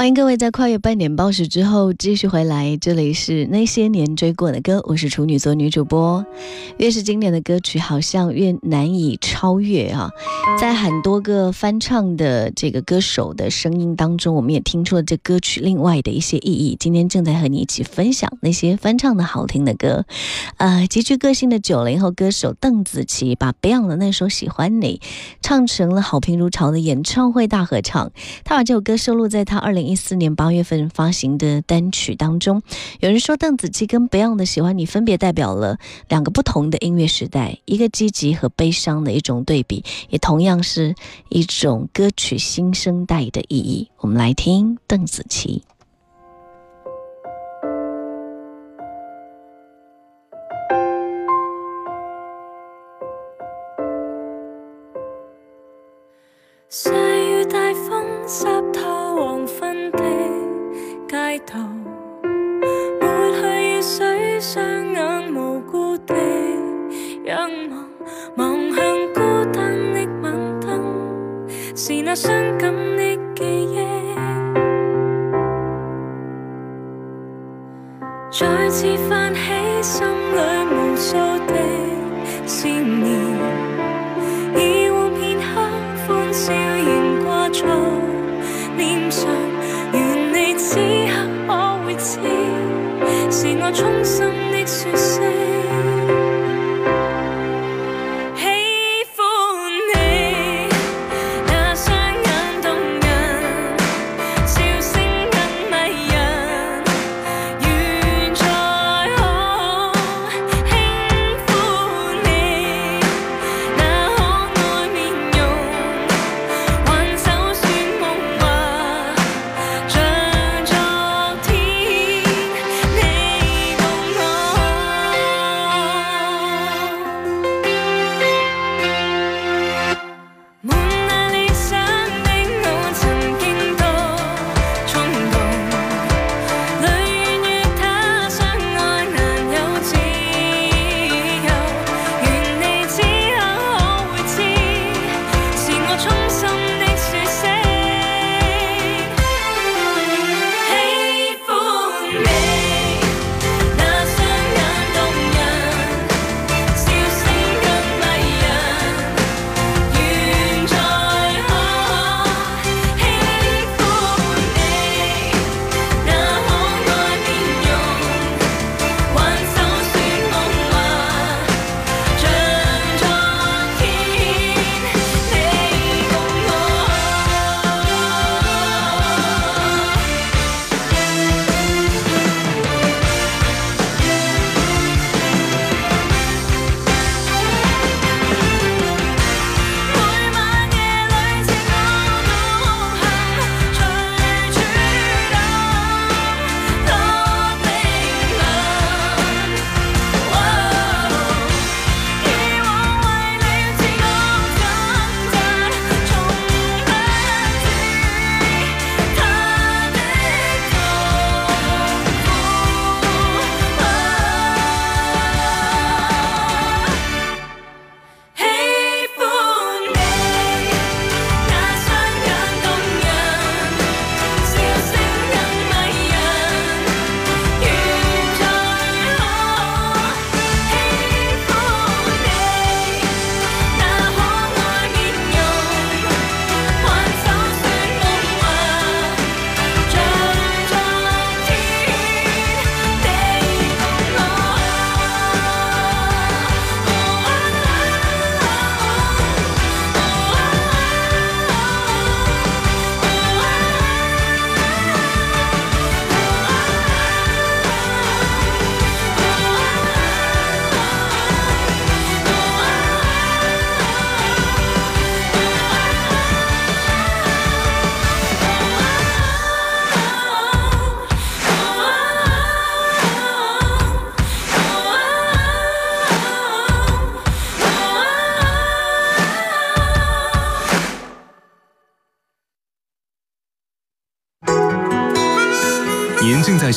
欢迎各位在跨越半点暴食之后继续回来，这里是那些年追过的歌，我是处女座女主播。越是经典的歌曲，好像越难以超越啊！在很多个翻唱的这个歌手的声音当中，我们也听出了这歌曲另外的一些意义。今天正在和你一起分享那些翻唱的好听的歌。呃，极具个性的九零后歌手邓紫棋把 Beyond 的那首《喜欢你》唱成了好评如潮的演唱会大合唱。她把这首歌收录在她二零。一四年八月份发行的单曲当中，有人说邓紫棋跟 Beyond 的《喜欢你》分别代表了两个不同的音乐时代，一个积极和悲伤的一种对比，也同样是一种歌曲新生代的意义。我们来听邓紫棋。千年以往片刻欢笑仍挂在脸上愿你此刻可会知是我衷心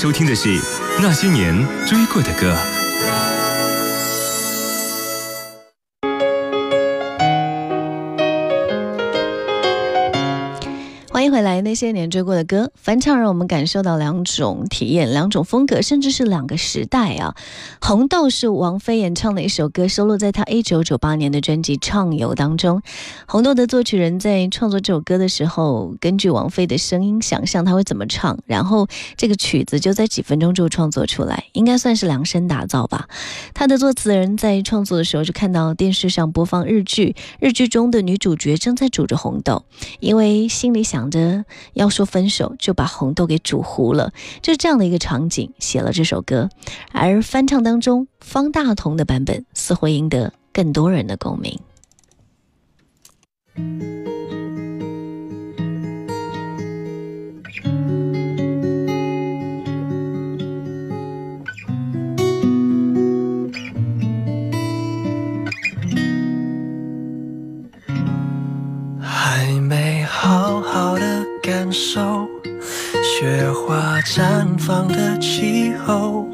收听的是《那些年追过的歌》。欢迎回来，那些年追过的歌翻唱，让我们感受到两种体验、两种风格，甚至是两个时代啊！《红豆》是王菲演唱的一首歌，收录在她一九九八年的专辑《畅游》当中。《红豆》的作曲人在创作这首歌的时候，根据王菲的声音想象她会怎么唱，然后这个曲子就在几分钟就创作出来，应该算是量身打造吧。他的作词人在创作的时候就看到电视上播放日剧，日剧中的女主角正在煮着红豆，因为心里想。的要说分手，就把红豆给煮糊了，就是这样的一个场景，写了这首歌。而翻唱当中，方大同的版本似乎赢得更多人的共鸣。还没好好感受，雪花绽放的气候，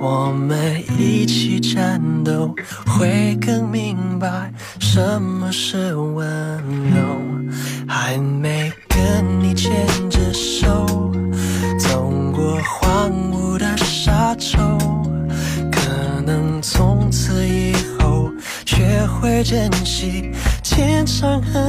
我们一起战斗，会更明白什么是温柔。还没跟你牵着手，走过荒芜的沙洲，可能从此以后学会珍惜天长和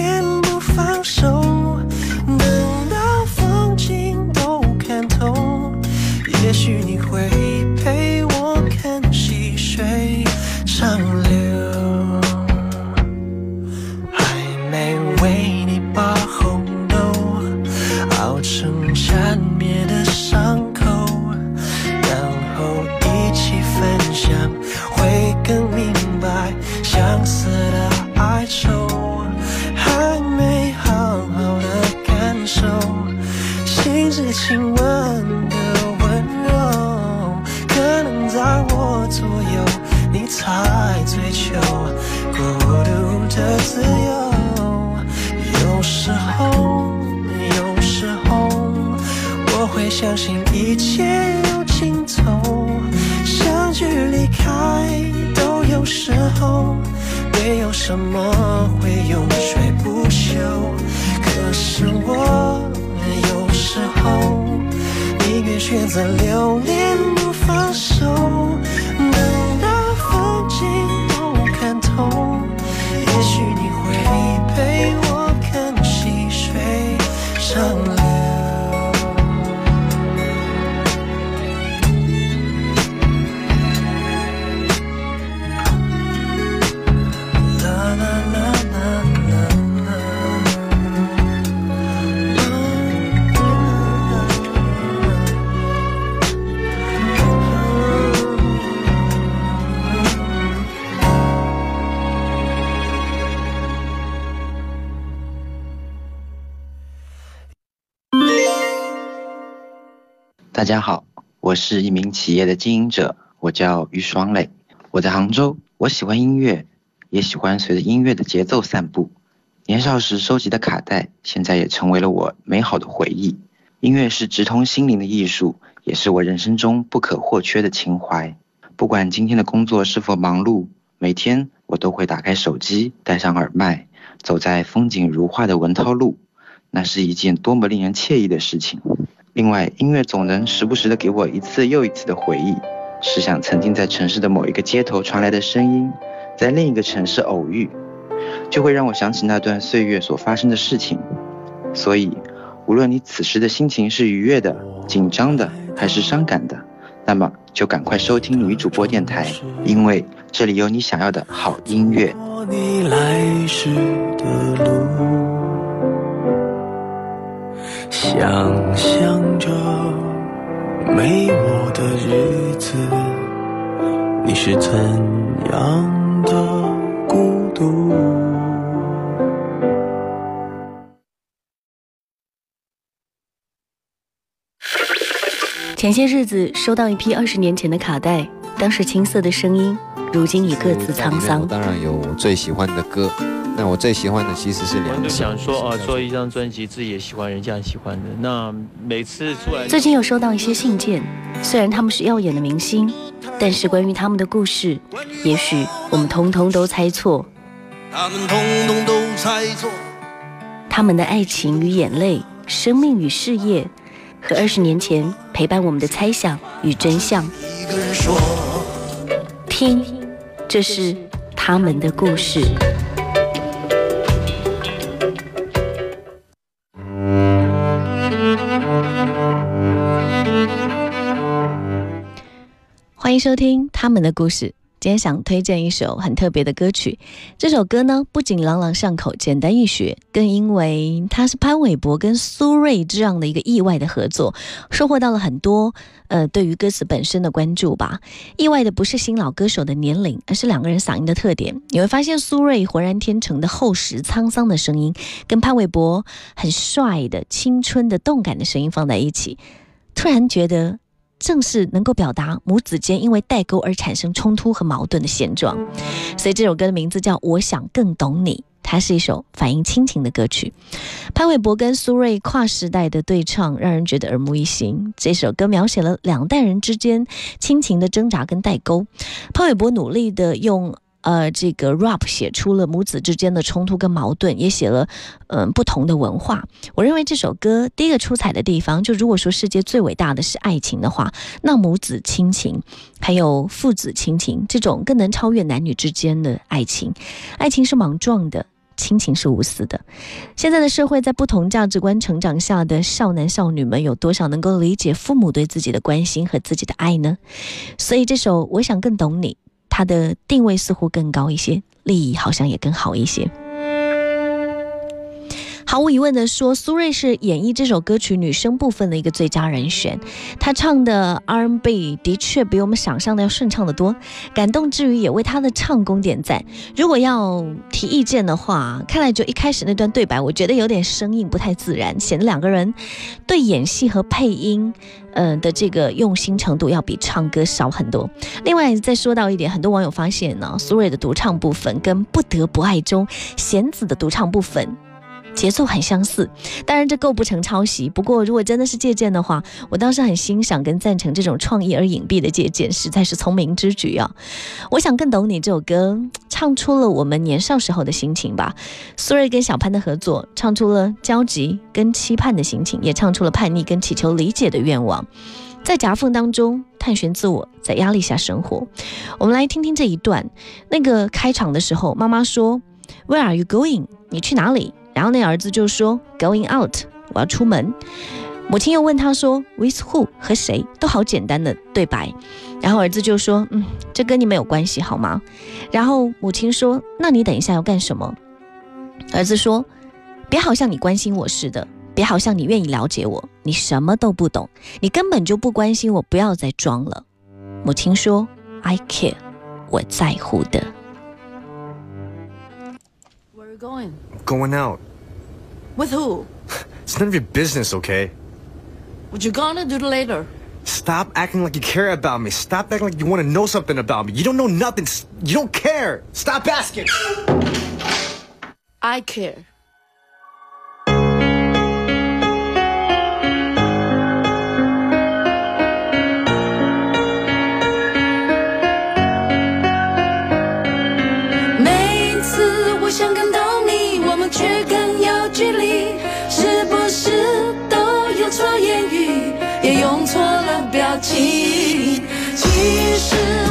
亲吻的温柔，可能在我左右。你才追求孤独的自由。有时候，有时候，我会相信一切有尽头，相聚离开都有时候，没有什么会永垂不朽。可是我有时候选择留恋大家好，我是一名企业的经营者，我叫于双磊，我在杭州。我喜欢音乐，也喜欢随着音乐的节奏散步。年少时收集的卡带，现在也成为了我美好的回忆。音乐是直通心灵的艺术，也是我人生中不可或缺的情怀。不管今天的工作是否忙碌，每天我都会打开手机，戴上耳麦，走在风景如画的文涛路，那是一件多么令人惬意的事情。另外，音乐总能时不时的给我一次又一次的回忆。试想，曾经在城市的某一个街头传来的声音，在另一个城市偶遇，就会让我想起那段岁月所发生的事情。所以，无论你此时的心情是愉悦的、紧张的，还是伤感的，那么就赶快收听女主播电台，因为这里有你想要的好音乐。想象着没我的日子，你是怎样的孤？独。前些日子收到一批二十年前的卡带，当时青涩的声音，如今已各自沧桑。当然有我最喜欢的歌，那我最喜欢的其实是两首。就想说啊，做一张专辑，自己也喜欢，人家也喜欢的。那每次出来，最近有收到一些信件，虽然他们是耀眼的明星，但是关于他们的故事，也许我们通通都猜错。他们通通都猜错。他们的爱情与眼泪，生命与事业。和二十年前陪伴我们的猜想与真相，听，这是他们的故事。收听他们的故事。今天想推荐一首很特别的歌曲，这首歌呢不仅朗朗上口、简单易学，更因为它是潘玮柏跟苏芮这样的一个意外的合作，收获到了很多呃对于歌词本身的关注吧。意外的不是新老歌手的年龄，而是两个人嗓音的特点。你会发现苏芮浑然天成的厚实沧桑的声音，跟潘玮柏很帅的青春的动感的声音放在一起，突然觉得。正是能够表达母子间因为代沟而产生冲突和矛盾的现状，所以这首歌的名字叫《我想更懂你》，它是一首反映亲情的歌曲。潘玮柏跟苏芮跨时代的对唱，让人觉得耳目一新。这首歌描写了两代人之间亲情的挣扎跟代沟，潘玮柏努力的用。呃，这个 rap 写出了母子之间的冲突跟矛盾，也写了嗯不同的文化。我认为这首歌第一个出彩的地方，就如果说世界最伟大的是爱情的话，那母子亲情还有父子亲情这种更能超越男女之间的爱情。爱情是莽撞的，亲情是无私的。现在的社会在不同价值观成长下的少男少女们，有多少能够理解父母对自己的关心和自己的爱呢？所以这首我想更懂你。它的定位似乎更高一些，利益好像也更好一些。毫无疑问的说，苏芮是演绎这首歌曲女生部分的一个最佳人选。她唱的 R&B 的确比我们想象的要顺畅的多，感动之余也为她的唱功点赞。如果要提意见的话，看来就一开始那段对白，我觉得有点生硬，不太自然，显得两个人对演戏和配音，嗯的这个用心程度要比唱歌少很多。另外再说到一点，很多网友发现呢，苏芮的独唱部分跟《不得不爱》中弦子的独唱部分。节奏很相似，当然这构不成抄袭。不过如果真的是借鉴的话，我倒是很欣赏跟赞成这种创意而隐蔽的借鉴，实在是聪明之举啊！我想更懂你这首歌，唱出了我们年少时候的心情吧。苏芮跟小潘的合作，唱出了焦急跟期盼的心情，也唱出了叛逆跟祈求理解的愿望，在夹缝当中探寻自我，在压力下生活。我们来听听这一段，那个开场的时候，妈妈说：“Where are you going？你去哪里？”然后那儿子就说 Going out，我要出门。母亲又问他说 With who？和谁？都好简单的对白。然后儿子就说嗯，这跟你没有关系好吗？然后母亲说那你等一下要干什么？儿子说别好像你关心我似的，别好像你愿意了解我，你什么都不懂，你根本就不关心我，不要再装了。母亲说 I care，我在乎的。Where are you going? Going out. With who? It's none of your business, okay? What you gonna do later? Stop acting like you care about me. Stop acting like you want to know something about me. You don't know nothing. You don't care. Stop asking. I care. 情，其实。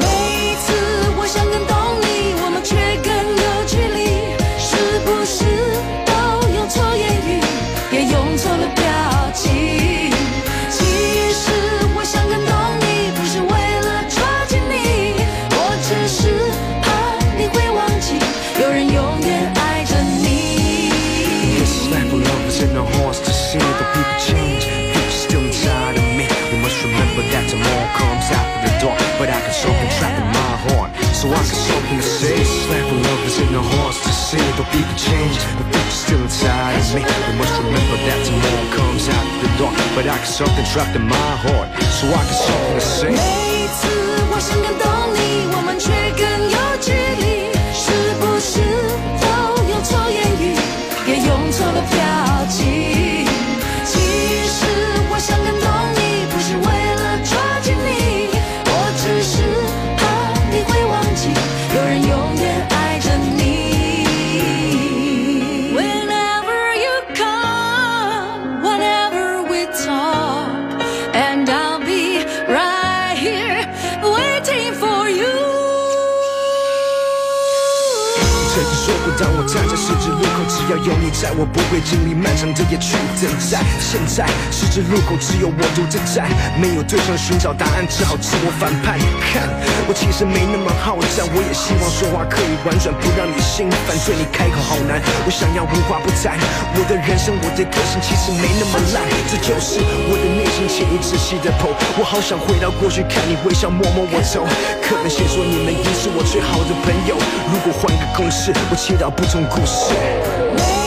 每 And my heart. So I can soak and say this life of love is in the hearts to see the people change. The people still inside of me. We must remember that tomorrow comes after the dark. But I can soak and trap in my heart. So I can soak and say 每有你在，我不会经历漫长的夜去等待。现在十字路口只有我独自在，没有对象寻找答案，只好自我反叛。看，我其实没那么好战，我也希望说话可以婉转，不让你心烦。对你开口好难，我想要无话不谈。我的人生，我的个性其实没那么烂，这就是我的内心，请你仔细的剖。我好想回到过去，看你微笑，摸摸我头。可能先说你们已是我最好的朋友，如果换个公式，我祈祷不同故事。